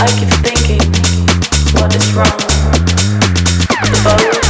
I keep thinking, what is wrong? The boat